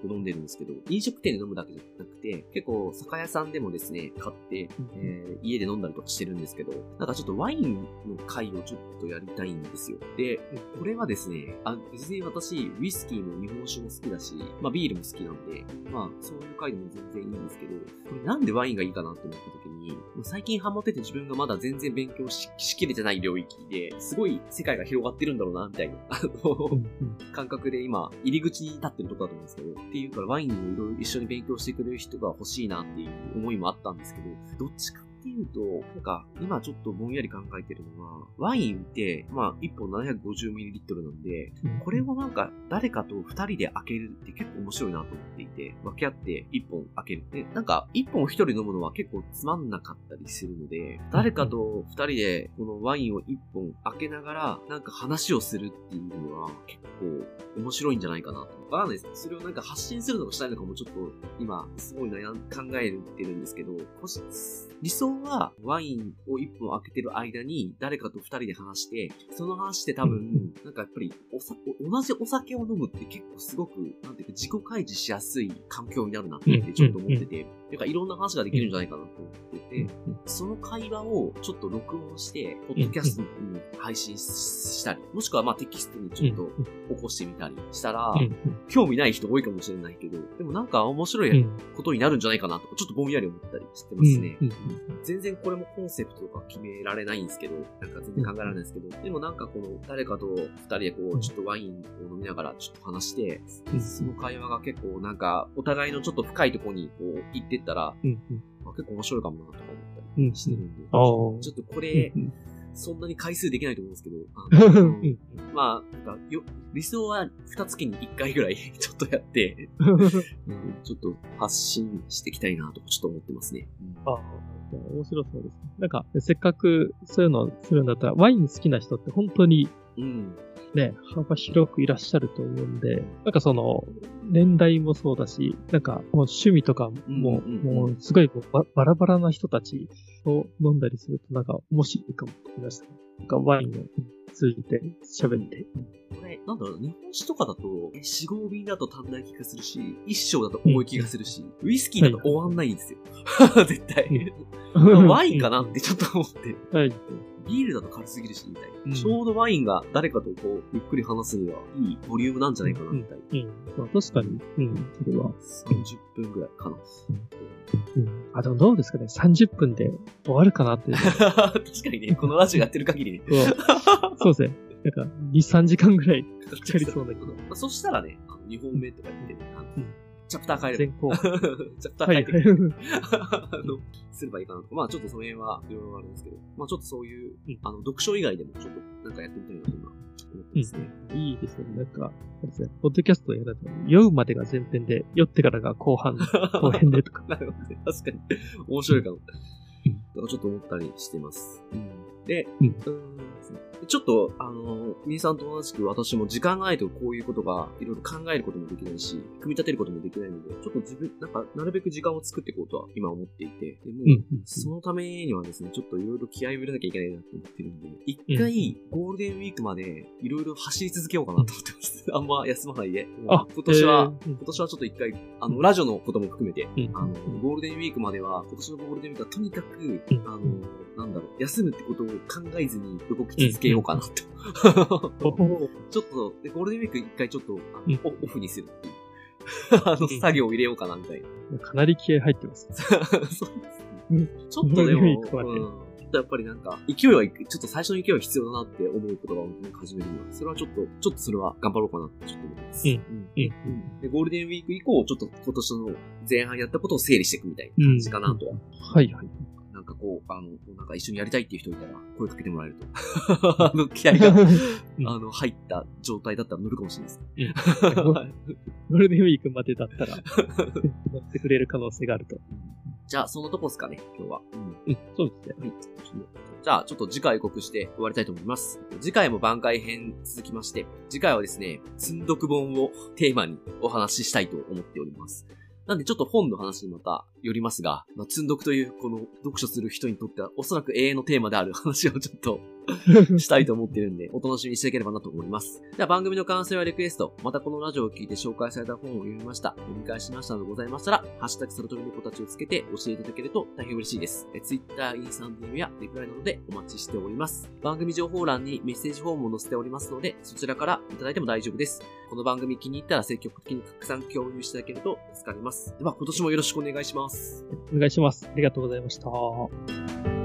く飲んでるんですけど、飲食店で飲むだけじゃなくて、結構酒屋さんでもですね、買って、えー家で飲んだりとかしてるんですけど、なんかちょっとワインの会をちょっとやりたいんですよ。で、これはですね、あ別に私、ウイスキーも日本酒も好きだし、まあビールも好きなんで、まあそういう会でも全然いいんですけど、これなんでワインがいいかなって思った時に、最近ハマってて自分がまだ全然勉強ししきれてない領域で、すごい世界が広がってるんだろうな、みたいな、あの、感覚で今、入り口に立ってるとこだと思うんですけど、っていうからワインをいろいろ一緒に勉強してくれる人が欲しいなっていう思いもあったんですけど、どっちかっていうと、なんか、今ちょっとぼんやり考えてるのは、ワインって、まあ、1本 750ml なんで、これをなんか、誰かと2人で開けるって結構面白いなと思っていて、分け合って1本開ける。で、なんか、1本1人飲むのは結構つまんなかったりするので、誰かと2人でこのワインを1本開けながら、なんか話をするっていうのは結構面白いんじゃないかなと。わかんないです。それをなんか発信するのかしたいのかもちょっと今、すごい悩ん、考えてるんですけど、理想はワインを1本開けてる間に誰かと2人で話して、その話で多分、なんかやっぱりおさ同じお酒を飲むって結構すごく、なんていうか自己開示しやすい環境になるなってちょっと思ってて、かいろんな話ができるんじゃないかなと思ってて、その会話をちょっと録音して、ポッドキャストに配信したり、もしくはまあテキストにちょっと起こしてみたりしたら、興味ない人多いかもしれないけど、でもなんか面白いことになるんじゃないかなとか、ちょっとぼんやり思ったりしてますね。全然これもコンセプトとか決められないんですけど、なんか全然考えられないんですけど、でもなんかこの誰かと二人でこう、ちょっとワインを飲みながらちょっと話して、その会話が結構なんかお互いのちょっと深いところにこう行ってったら、まあ、結構面白いかもなとか思ったりしてるんで、ちょっとこれ、そんなに回数できないと思うんですけど、あのまあ、なんかよ、理想は二月に一回ぐらい ちょっとやって、うん、ちょっと発信していきたいなとかちょっと思ってますね。あ、面白そうですね。なんか、せっかくそういうのをするんだったら、ワイン好きな人って本当に、うん。ね、幅広くいらっしゃると思うんで、なんかその、年代もそうだし、なんかもう趣味とかも、うんうんうんもうすごいババラバラな人たちと飲んだりするとなんか面白いかもと思いましたね。なんかワインを通じて喋って。これ、なんだろう、日本酒とかだと、え四合瓶だと足んない気がするし、一升だと重い気がするし、ウイスキーだと終わんないんですよ。絶対。ワインかなってちょっと思って。はい。ビールだと軽すぎるし、みたいな。うんちょうどワインが誰かとこう、ゆっくり話すには、いいボリュームなんじゃないかな、みたいな。うん。まあ、確かに、うん、それは。30分ぐらいかな。うん。あ、でもどうですかね ?30 分で終わるかなって。確かにね、このラジオやってる限りね。そ うそうですね。なんか、2、3時間ぐらいかかりそうだけど。まあ、そしたらね、あの2本目とか言って、あのうんチャプター変えれ。ば。チャプターはい、変えて、はい。あの、すればいいかなと。まあちょっとその辺はいろいろあるんですけど、まあちょっとそういう、うんあの、読書以外でもちょっとなんかやってみたいなと今思ってますね。いいですね。なんか、あれですね、ポッドキャストをやると、酔うまでが前編で、酔ってからが後半、後編でとか。なるほどね。確かに。面白いかも。だからちょっと思ったりしてます。で、うんうーんちょっと、あの、みさんと同じく私も時間がないとこういうことがいろいろ考えることもできないし、組み立てることもできないので、ちょっと自分、なんか、なるべく時間を作っていこうとは今思っていて、でも、そのためにはですね、ちょっといろいろ気合を入れなきゃいけないなと思ってるんで、一回、ゴールデンウィークまでいろいろ走り続けようかなと思ってます。あんま休まないで。あ、今年は、えー。今年はちょっと一回、あの、ラジオのことも含めて、うんあの、ゴールデンウィークまでは、今年のゴールデンウィークはとにかく、うんあの、なんだろう、休むってことを考えずに動き続けようかなと。ちょっと、で、ゴールデンウィーク一回ちょっと、オオフにするっていう。あの、作業を入れようかな、みたいな。かなり気合入ってます。そうですうんね。ちょっとでも、やっぱりなんか、勢いは、ちょっと最初の勢いは必要だなって思うことが始めるには、それはちょっと、ちょっとそれは頑張ろうかなってちょっと思ってます。うんうんうん。で、ゴールデンウィーク以降、ちょっと今年の前半やったことを整理していくみたいな感じかなとは。はいはい。こう、あの、なんか一緒にやりたいっていう人いたら、声かけてもらえると。あの、気合が、うんあの、入った状態だったら乗るかもしれないです。ゴールデンウィークまでだったら、乗ってくれる可能性があると。じゃあ、そのとこですかね、今日は。うんうん、そうですね。はい。じゃあ、ちょっと次回予告して終わりたいと思います。次回も番外編続きまして、次回はですね、積読本をテーマにお話ししたいと思っております。なんでちょっと本の話にまたよりますが、まあ、積読というこの読書する人にとってはおそらく永遠のテーマである話をちょっと したいと思ってるんで、お楽しみにしていければなと思います。では番組の感想やリクエスト、またこのラジオを聞いて紹介された本を読みました、読み返しましたなどございましたら、ハッシュタグサルトル猫たちをつけて教えていただけると大変嬉しいです。え Twitter、インスタンドやリプライなどでお待ちしております。番組情報欄にメッセージフォームを載せておりますので、そちらからいただいても大丈夫です。この番組気に入ったら積極的に拡散共有していただけると助かります。では今年もよろしくお願いします。お願いします。ありがとうございました。